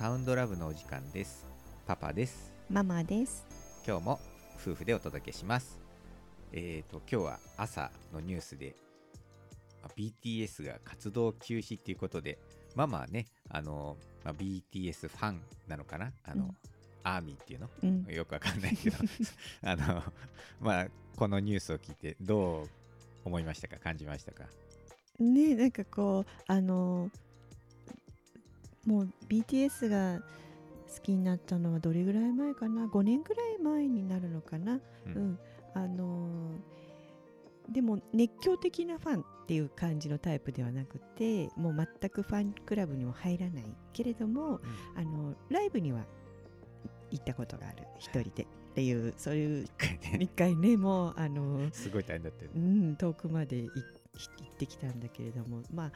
サウンドラブのお時間です。パパです。ママです。今日も夫婦でお届けします。えーと今日は朝のニュースでまあ BTS が活動休止っていうことでママはねあの、まあ、BTS ファンなのかな？あの、うん。アーミーっていうの？うん。よくわかんないけど。あのまあこのニュースを聞いてどう思いましたか？感じましたか？ねなんかこうあのもう BTS が好きになったのはどれぐらい前かな？5年ぐらい前になるのかな？ううん。ん、あのでも熱狂的なファンっていう感じのタイプではなくてもう全くファンクラブにも入らないけれどもあのライブには行ったことがある。一人で。っていうそういう一回ねもうあのすごい大変だったようねん、遠くまでい行ってきたんだけれども、まあ、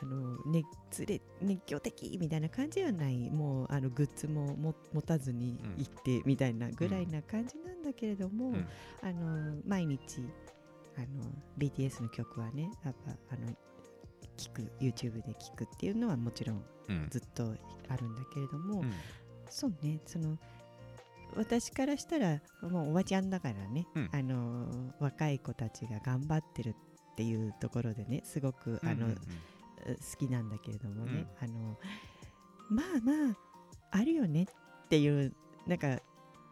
あの熱烈熱狂的みたいな感じではないもうあのグッズもも持たずに行ってみたいなぐらいな感じなんだけれども、うんあの毎日あの BTS の曲はねやっぱあの聞く YouTube で聞くっていうのはもちろんうん。ずっとあるんだけれども、うん。そうねその私からしたらもうおばちゃんだからね、うん。あの若い子たちが頑張ってるっていうところでねすごくあの、うんうん好きなんだけれどもね、あのまあまああるよねっていうなんか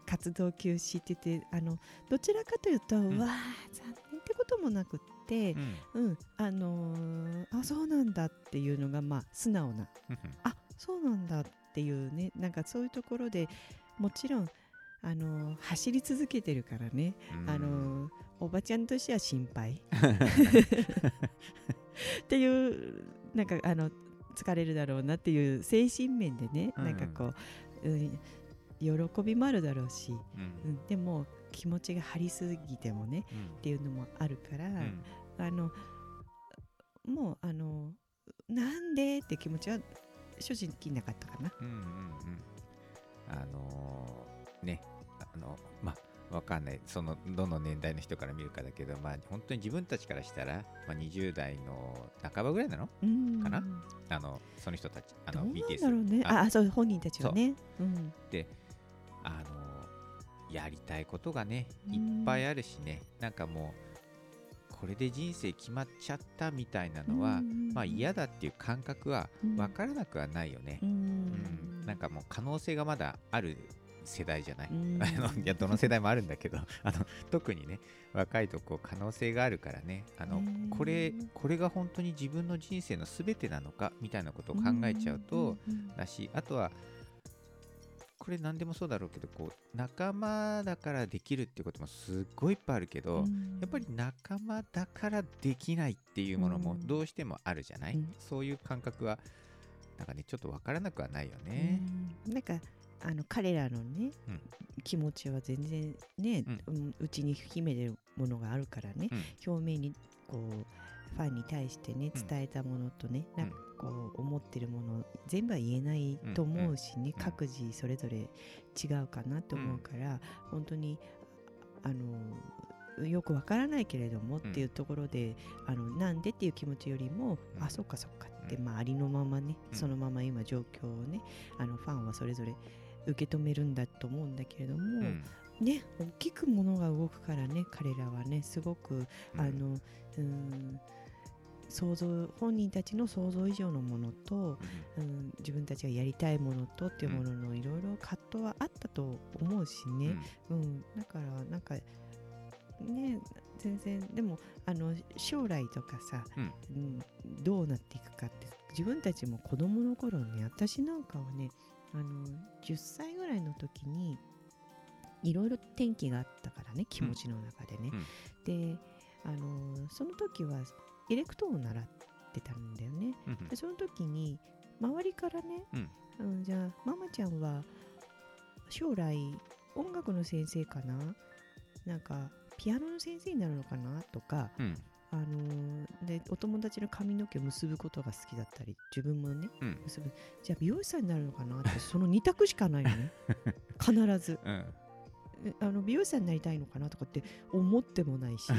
活動休止って言ってあのどちらかというと、ん。うわあ残念ってこともなくってう、ん。うん。あのーあそうなんだっていうのがまあ素直な。うんあそうなんだっていうね。なんかそういうところでもちろんあの走り続けてるからね、うん。あのおばちゃんとしては心配。っていうなんかあの疲れるだろうなっていう精神面でね、うん。なんかこう、うん、喜びもあるだろうし、うん。うん、でも気持ちが張りすぎてもねっていうのもあるから、うん。あのもうあのなんでって気持ちは正直なかったかな。うんうんうん。あのーねあのまあわかんない。そのどの年代の人から見るかだけどまあ本当に自分たちからしたら、まあ、20代の半ばぐらいなの？うん。かなあのその人たちあの BTS だろうね。ああ。あ、そう本人たちはね。う。ん。あのやりたいことがねうん。いっぱいあるしね。なんかもうこれで人生決まっちゃったみたいなのは、まあ嫌だっていう感覚は分からなくはないよね。う、ん。うん。なんかもう可能性がまだある世代じゃない、うん。あのいやどの世代もあるんだけど あの特にね若いとこ可能性があるからね。あのねこれこれが本当に自分の人生の全てなのかみたいなことを考えちゃうと、うん。だしあとはこれ何でもそうだろうけどこう仲間だからできるってこともすっごいいっぱいあるけど、うん。やっぱり仲間だからできないっていうものもうん。どうしてもあるじゃない、うん。そういう感覚はなんかねちょっとわからなくはないよね。うん。なんかあの彼らのね、うん。気持ちは全然ね、うん。うちに秘めてるものがあるからね、うん。表面にこうファンに対してねうん。伝えたものとね、うん。なんかこう思ってるもの全部は言えないと思うしね、うん。各自それぞれ違うかなと思うから、本当にあのよくわからないけれどもっていうところで、あのなんでっていう気持ちよりも、うん。あそっかそっかって、うん。まあ、ありのままね、うん。そのまま今状況をねあのファンはそれぞれ受け止めるんだと思うんだけれども、うん。ね大きくものが動くからね彼らはねすごくうん。あのうん想像本人たちの想像以上のものと、うん、自分たちがやりたいものとっていうもののいろいろ葛藤はあったと思うしうん。ね、うん。だからなんかね全然でもあの将来とかさ、うん。うんどうなっていくかって自分たちも子供の頃ね私なんかはねあの10歳ぐらいの時にいろいろ転機があったからね気持ちの中でね、であのその時はエレクトーンを習ってたんだよね。うんうん。でその時に周りからね、うん。うんじゃあママちゃんは将来音楽の先生かな？なんかピアノの先生になるのかな？とか、うんあのーでお友達の髪の毛を結ぶことが好きだったり自分もねうん。結ぶ。じゃあ美容師さんになるのかなってその2択しかないのね。必ず。うん。えあの美容師さんになりたいのかなとかって思ってもないし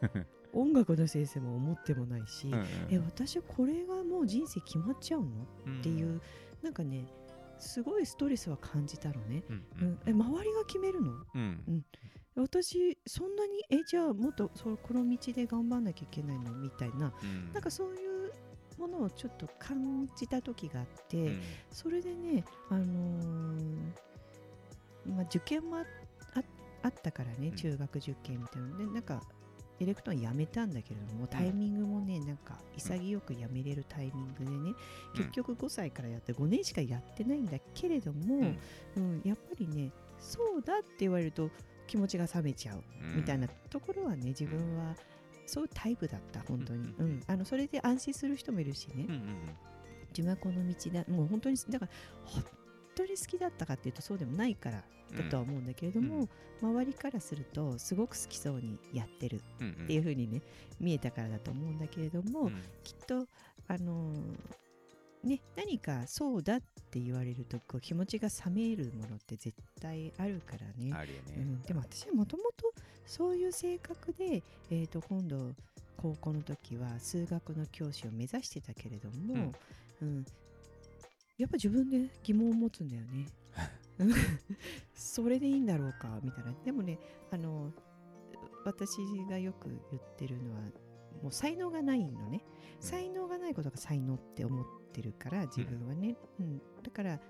音楽の先生も思ってもないし、うんえ私これがもう人生決まっちゃうの？うん。っていうなんかねすごいストレスは感じたのね、うんうんえ周りが決めるの？うん私そんなにえじゃあもっとそこの道で頑張んなきゃいけないの？みたいな。うん。なんかそういうものをちょっと感じた時があって、うん。それでね、あのーまあ、受験もあったからね、うん。中学受験みたいなの。でなんかエレクトーンやめたんだけれどもタイミングもねなんか潔くやめれるタイミングでね、結局5歳からやって5年しかやってないんだけれども、うん。うんやっぱりねそうだって言われると気持ちが冷めちゃううんみたいなところはね自分はそういうタイプだった本当に、ううんん。あのそれで安心する人もいるしね、うんうん自分はこの道だもう本当にだから本当に好きだったかっていうとそうでもないからだとは思うんだけれども、周りからするとすごく好きそうにやってるっていう風にね見えたからだと思うんだけれども、うん。きっとあのーね何かそうだって言われるとこう気持ちが冷めるものって絶対あるからね。あるよねうん、でも私はもともとそういう性格で、えー、と今度高校の時は数学の教師を目指してたけれども、うんやっぱ自分で疑問を持つんだよね。う んそれでいいんだろうかみたいな。でもねあの私がよく言ってるのはもう才能がないのね。うん。才能がないことが才能って思ってるから自分はね。うん。だから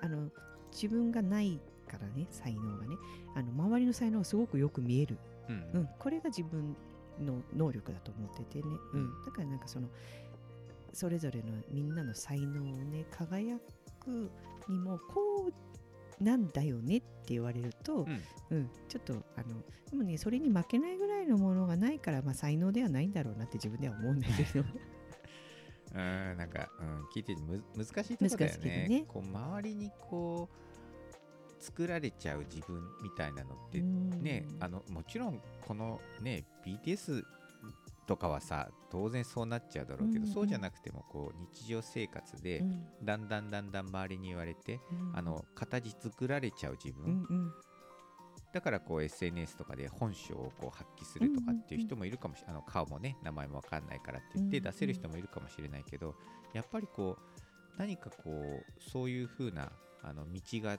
あの自分がないからね才能がね。あの周りの才能がすごくよく見える、うん。うん、これが自分の能力だと思っててね、ううんん、だからなんかそのそれぞれのみんなの才能をね輝くにもこうなんだよねって言われると、うん。うん、ちょっとあのでもねそれに負けないぐらいのものがないから、まあ、才能ではないんだろうなって自分では思うんだけど。うんなんか、うん、聞いててむ難しいところだよね。ね。こう周りにこう作られちゃう自分みたいなのってうん。ね、あのもちろんこのね BTS とかはさ当然そうなっちゃうだろうけど、うんうんそうじゃなくてもこう日常生活でうん。だんだんだんだん周りに言われて、うん。あの形作られちゃう自う分、んうん。だからこう SNS とかで本性をこう発揮するとかっていう人もいるかもしれない、あの顔もね名前もわかんないからって言って出せる人もいるかもしれないけど、やっぱりこう何かこうそういう風なあの道が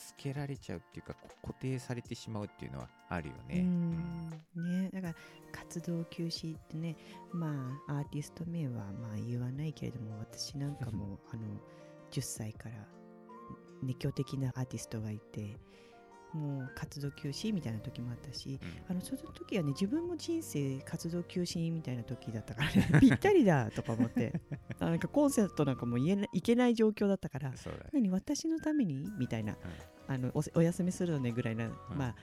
つけられちゃうっていうか固定されてしまうっていうのはあるよね。うん。ね。だから活動休止ってねまあアーティスト名はまあ言わないけれども私なんかも あの10歳から熱狂的なアーティストがいてもう活動休止みたいな時もあったしうん。あのその時はね自分も人生活動休止みたいな時だったからね ぴったりだとか思って。あなんかコンセプトなんかも言えないいけない状況だったから。何私のために？みたいな、あのおお休みするのねぐらいな、まあ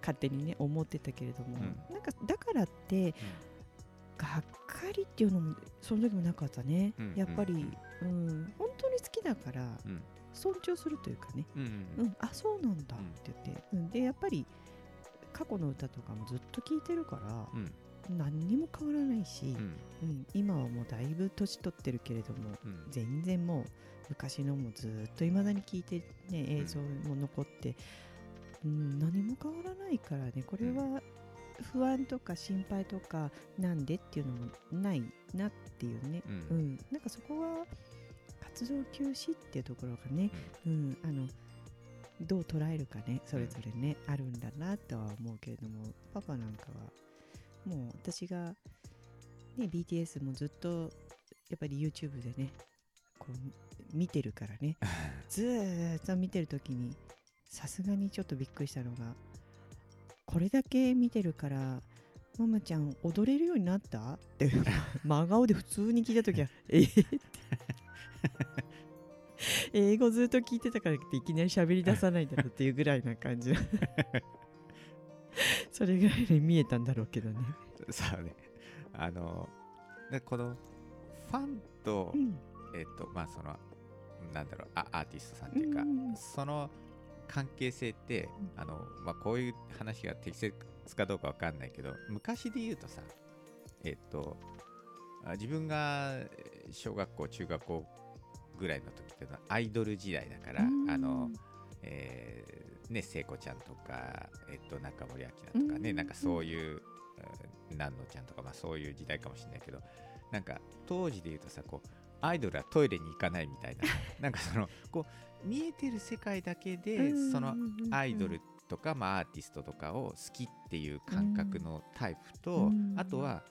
勝手にね思ってたけれども、うなんかだからってがっかりっていうのもその時もなかったね、うんやっぱり、ううん本当に好きだからうん尊重するというかね、うんうんあそうなんだ。って言って、うん。でやっぱり過去の歌とかもずっと聴いてるから、うん。何にも変わらないし、うん。うん。今はもうだいぶ年取ってるけれどもうん。全然もう昔のもずっといまだに聞いて、ね、映像も残って、うん、何も変わらないからね。これは不安とか心配とかなんでっていうのもないなっていうね、うん。うん、なんかそこは活動休止っていうところがね、うん、あのどう捉えるかねそれぞれね、あるんだなとは思うけれどもパパなんかはもう私が、ね、BTS もずっとやっぱり YouTube でねこう見てるからね ずーっと見てる時にさすがにちょっとびっくりしたのがこれだけ見てるからママちゃん踊れるようになった？って真顔で普通に聞いた時は え？ーって英語ずっと聞いてたからっていきなり喋り出さないだろうっていうぐらいな感じ。それぐらいに見えたんだろうけどね、そうね。あの、でこのファンと、うん。えっと、まあその、なんだろう、あアーティストさんっていうか、うん。その関係性って、うん。あの、まあこういう話が適切かどうかわかんないけど、昔で言うとさ、えっと、あ自分がえー小学校、中学校ぐらいの時っていうのはアイドル時代だから、うん。あの、えーね、聖子ちゃんとか、えっと、中森明菜とかね、うん。なんかそういう、うん。南野ちゃんとか、まあそういう時代かもしれないけど、なんか当時で言うとさ、こう、アイドルはトイレに行かないみたいな なんかそのこう見えてる世界だけでうんそのアイドルとか、まあ、アーティストとかを好きっていう感覚のタイプと、うん。あとは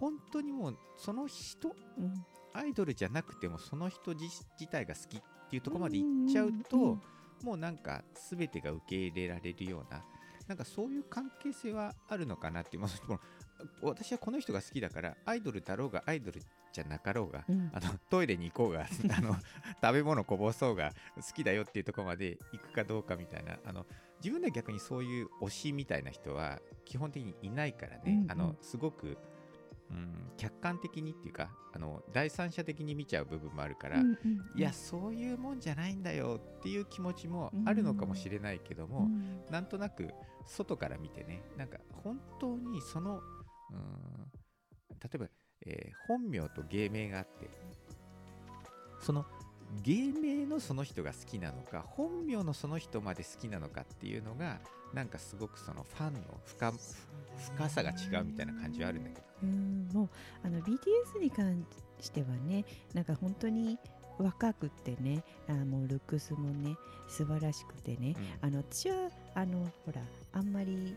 本当にもうその人うん。アイドルじゃなくてもその人自自体が好きっていうところまで行っちゃうと、うんうんうん。もうなんか全てが受け入れられるようななんかそういう関係性はあるのかなっていう、私はこの人が好きだからアイドルだろうがアイドルじゃなかろうが、うん。あのトイレに行こうが あの食べ物こぼそうが好きだよっていうところまで行くかどうかみたいなあの自分では逆にそういう推しみたいな人は基本的にいないからね、うんうん。あのすごく、うん、客観的にっていうかあの第三者的に見ちゃう部分もあるから、うんうんいやそういうもんじゃないんだよっていう気持ちもあるのかもしれないけども、うん。なんとなく外から見てねなんか本当にそのうーん例えば、えー本名と芸名があってその芸名のその人が好きなのか本名のその人まで好きなのかっていうのがなんかすごくそのファンの深深さが違うみたいな感じはあるんだけど。うんもうあの BTS に関してはねなんか本当に若くってねあもうルックスもね素晴らしくてね、うん。あの私はあのほらあんまり、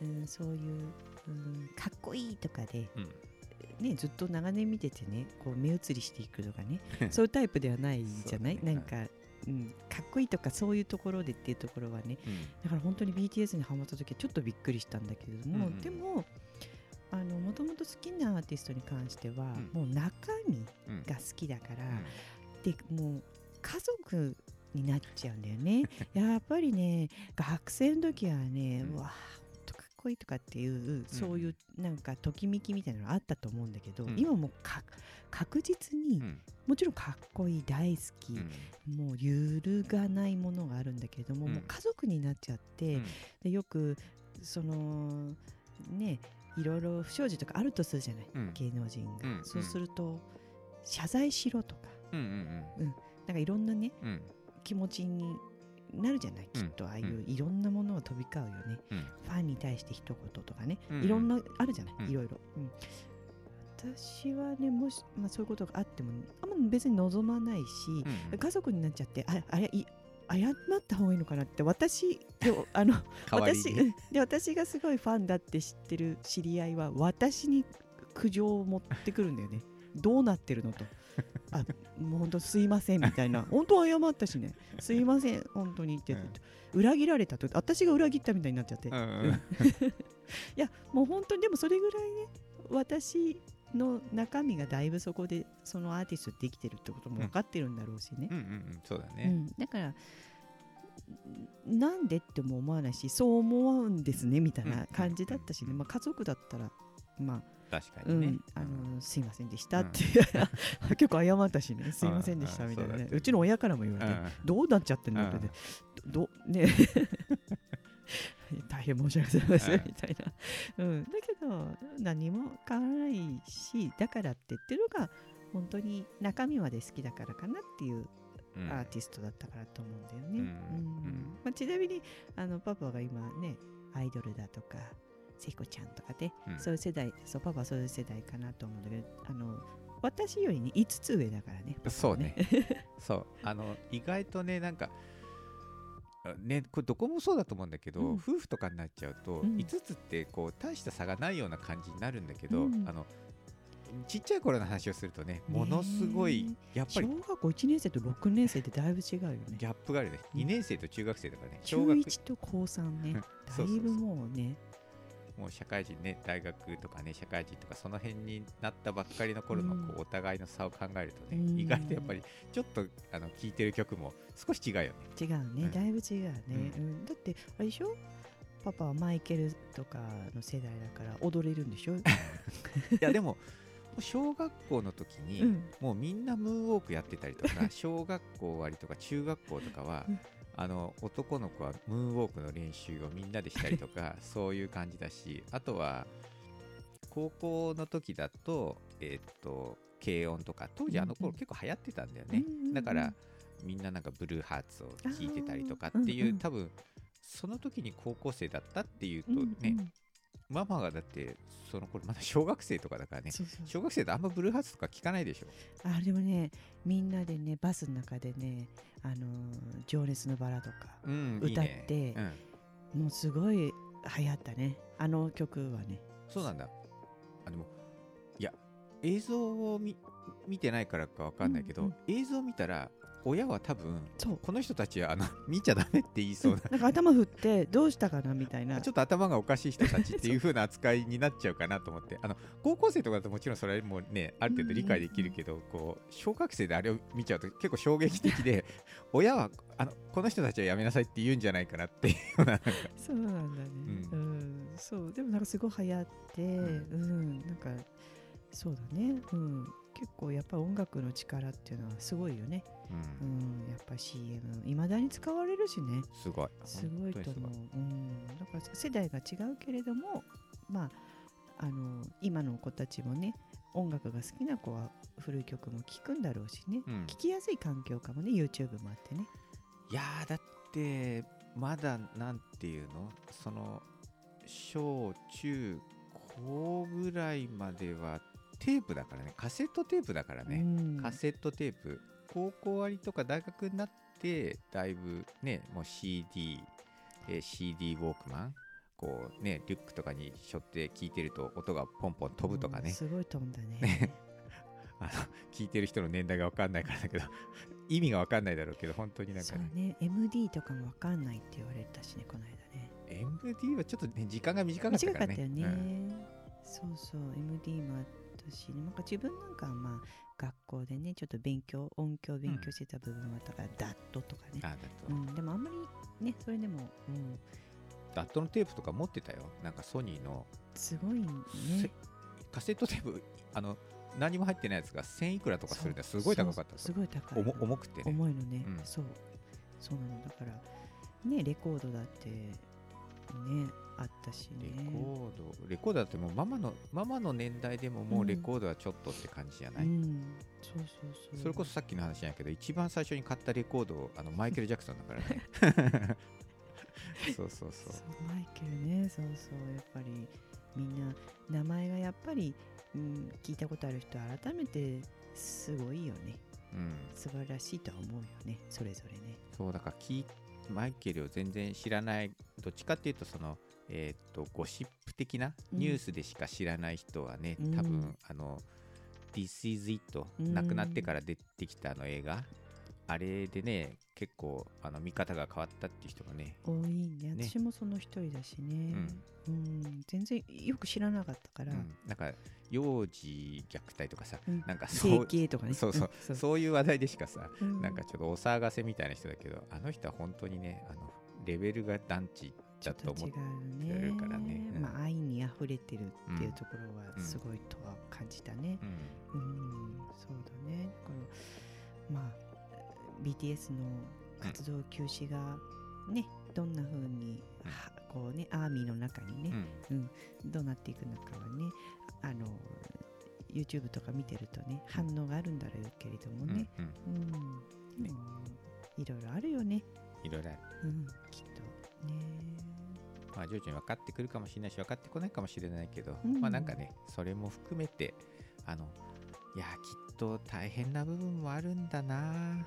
うん、そういう、うん、かっこいいとかで、うん。ね、ずっと長年見ててねこう目移りしていくとかね そういうタイプではないじゃない、ね。なんか、うん、かっこいいとかそういうところでっていうところはねうん。だから本当に BTS にハマった時はちょっとびっくりしたんだけれども、うんうん。でもあのもともと好きなアーティストに関しては、ん。もう中身うんが好きだから、うん。でもう家族になっちゃうんだよね。やっぱりね学生の時はね、ううんわあこいいとかっていう、そういうなんかときめきみたいなのあったと思うんだけど、うん。今もうか確実に、うん。もちろんかっこいい大好き、うん。もう揺るがないものがあるんだけれども,、うん。もう家族になっちゃって、うん。でよくそのねいろいろ不祥事とかあるとするじゃない、うん。芸能人が、うん。そうすると謝罪しろとか。うん。うん。なんかいろんなね気持ちになるじゃないきっと、ああいういろんなものが飛び交うよね、うん。ファンに対して一言とかね、うん。いろんなあるじゃない、うん。いろいろ、うん。私はねもし、まあ、そういうことがあってもあんま別に望まないし、うん家族になっちゃってああれい謝った方がいいのかなって私でも あの私で私がすごいファンだって知ってる知り合いは私に苦情を持ってくるんだよね。どうなってるのとあもう本当すいませんみたいな。本当は謝ったしね。すいません本当にって、うん。裏切られたと私が裏切ったみたいになっちゃって、うんうんうん。いやもう本当にでもそれぐらいね私の中身がだいぶそこでそのアーティストできてるってことも分かってるんだろうしね。うん、うんうん。そうだね。うん、だからんなんでっても思わないしそう思うんですねみたいな感じだったしね、まあ、家族だったらまあ確かにね。うん、あのすいませんでしたって、結構謝ったしね。すいませんでしたみたいなね、うん。うんうちの親からも言われて、どうなっちゃってんのってね、どどね。大変申し訳ございませんうんみたいな、うん、だけど何も変わらないしだからって言ってるのが本当に中身まで好きだからかなっていううん。アーティストだったからと思うんだよね。うん。うん。うん。まあ、ちなみにあのパパが今ねアイドルだとか聖子ちゃんとかで、うん。そういう世代そうパパはそういう世代かなと思うんだけどあの私よりね5つ上だからね。パパはそうね。そう。あの意外とねなんかあねこれどこもそうだと思うんだけど、うん。夫婦とかになっちゃうと、うん。5つってこう大した差がないような感じになるんだけど、うん。あのちっちゃい頃の話をするとねものすごいやっぱ小り学校1年生と6年生ってだいぶ違うよね。ギャップがあるね、うん2年生と中学生だからね。中小学1と高3ね。だいぶもうね社会人ね大学とかね社会人とかその辺になったばっかりの頃のこう、うんお互いの差を考えるとね、うん。意外とやっぱりちょっとあの聴いてる曲も少し違うよね。違うね、うん。だいぶ違うね、ううん。だってあれでしょ？パパはマイケルとかの世代だから踊れるんでしょ、いやでも小学校の時に、うん。もうみんなムーンウォークやってたりとか小学校終わりとか中学校とかは、うんあの男の子はムーンウォークの練習をみんなでしたりとか そういう感じだしあとは高校の時だとえーっと軽音とか当時あのうんうん頃結構流行ってたんだよね、うんうんうん。だからみんななんかブルーハーツを聴いてたりとかっていう、あーうんうん多分その時に高校生だったっていうとうんね、ママがだってその頃まだ小学生とかだからね小学生ってあんまブルーハーツとか聞かないでしょ。あでもねみんなでねバスの中でね「あのー情熱のバラ」とかうん歌っいいね。てうん、もうすごい流行ったね。あの曲はね。そうなんだ。あでもいや映像を見見てないからかわかんないけど、うんうん。映像見たら親は多分そう。この人たちはあの 見ちゃダメって言いそうな。なんか頭振ってどうしたかなみたいな。ちょっと頭がおかしい人たちっていう風な扱いになっちゃうかなと思って。あの高校生とかだともちろんそれもねある程度理解できるけど、こう小学生であれを見ちゃうと結構衝撃的で 親はあのこの人たちはやめなさいって言うんじゃないかなっていうそうなんだね。ううん、そう。でもなんかすごい流行ってん。うん、なんかそうだね。うん。結構やっぱ音楽の力っていうのはすごいよねううん。んやっぱ CM いまだに使われるしね。すごい。すごいと思う。うん、だから世代が違うけれどもまああの今の子たちもね音楽が好きな子は古い曲も聴くんだろうしね、うん。聴きやすい環境かもね YouTube もあってね。いやーだってまだなんていうの？その小中高ぐらいまではテープだからね。カセットテープだからね、うん。カセットテープ高校終わりとか大学になってだいぶねもう CD、えー CD ウォークマンこうねリュックとかに背負って聴いてると音がポンポン飛ぶとかね。うんすごい飛んだね。ね。あの聞いてる人の年代が分かんないからだけど 意味が分かんないだろうけど本当になんかね。そうね。MD とかもわかんないって言われたしねこの間ね。MD はちょっとね時間が短かったからね。短かったよね、うん。そうそう。MD もあったしなんか自分なんかはまあ学校でねちょっと勉強音響勉強してた部分はだからダットとかね、あうん、でもあんまりねそれでも、うん、ダットのテープとか持ってたよ。なんかソニーの。すごいね。せカセットテープあの何も入ってないやつが1000いくらとかするんだよ。すごい高かったすごい高い。重重くてね。重いのね、うん。そう。そうなの。だからねレコードだってねあったしレねコード。レコードだってもうママのママの年代でももうレコードはちょっとって感じじゃない、うん、そうそうそう。それこそさっきの話じゃないけど一番最初に買ったレコードあのマイケル・ジャクソンだからね。そうそうそう。そうマイケルね。そうそう。やっぱりみんな名前がやっぱり、うん、聞いたことある人は改めてすごいよね。うん。素晴らしいとは思うよね。それぞれね。そうだから聞いマイケルを全然知らない。どっちかっていうとそのえっ、とゴシップ的なうん。ニュースでしか知らない人はね、うん。多分あの This is It うん。亡くなってから出てきたあの映画。あれでね結構あの見方が変わったっていう人がね多いね。ね。私もその一人だしうねん、うん。全然よく知らなかったから、うん。なんか幼児虐待とかさうん。なんかそうとかね。そうそう。うん。そう。いう話題でしかさうん。なんかちょっとお騒がせみたいな人だけどあの人は本当にねあのレベルが団地だと思っちょっと違うてねるからね。うん。まあ愛に溢れてるっていうところはすごいとは感じたね。うん。うん、そうだね。だからまあ BTS の活動休止がね、どんな風に、うん。はこうねアーミーの中にね、うん。どうなっていくのかはねあの YouTube とか見てるとね反応があるんだろうけれどもね、うんいろいろあるよね、いろいろある。うん、きっとねまあ徐々に分かってくるかもしれないし分かってこないかもしれないけど、うん。まあなんかねそれも含めてあのいやきっと大変な部分もあるんだな。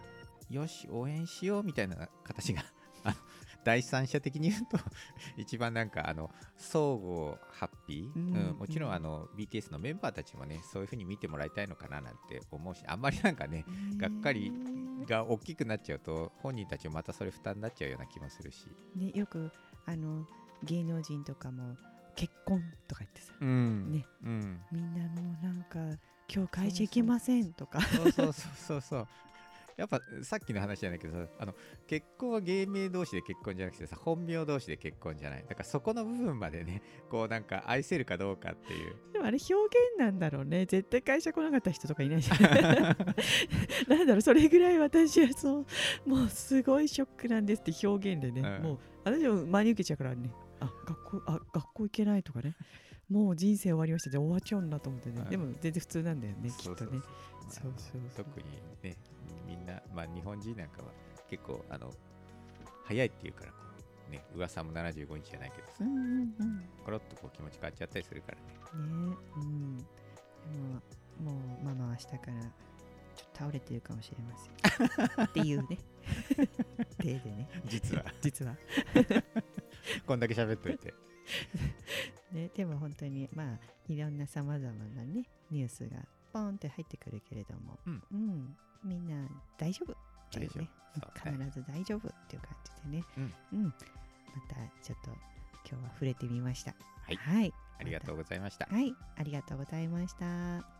よし応援しようみたいな形が 第三者的に言うと 一番なんかあの相互ハッピー、うんうんもちろんあの BTS のメンバーたちもねそういう風に見てもらいたいのかななんて思うしあんまりなんかねがっかりねが大きくなっちゃうと本人たちもまたそれ負担になっちゃうような気もするし。ねよくあの芸能人とかも結婚とか言ってさうん。ね。うん。みんなもうなんか今日会社行けませんとか。そうそうそうそう。やっぱさっきの話じゃないけどさあの結婚は芸名同士で結婚じゃなくてさ本名同士で結婚じゃない。だからそこの部分までね こうなんか愛せるかどうかっていう。でもあれ表現なんだろうね。絶対会社来なかった人とかいないじゃん。なんだろうそれぐらい私はそうもうすごいショックなんですって表現でね、うん。もう私は真に受けちゃうからねあ学校あ学校行けないとかね。もう人生終わりました。で終わっちゃうんだと思ってね、うんでも全然普通なんだよねきっとね。そそうう。そう特にねみんなまあ日本人なんかは結構あの早いっていうからこね噂も75日じゃないけどさ、うんうんうん。コロッとこう気持ち変わっちゃったりするからね。ね。うん。でももうママは明日からちょっと倒れてるかもしれません。っていうね。例でね。実は。実はこんだけ喋っといて。ねでも本当にまあいろんなさまざまなねニュースがポンって入ってくるけれども、うん。みんな大丈夫っていうね。必ず大丈夫っていう感じでね、うん。またちょっと今日は触れてみました。はい。はい、ありがとうございました。はい、ありがとうございました。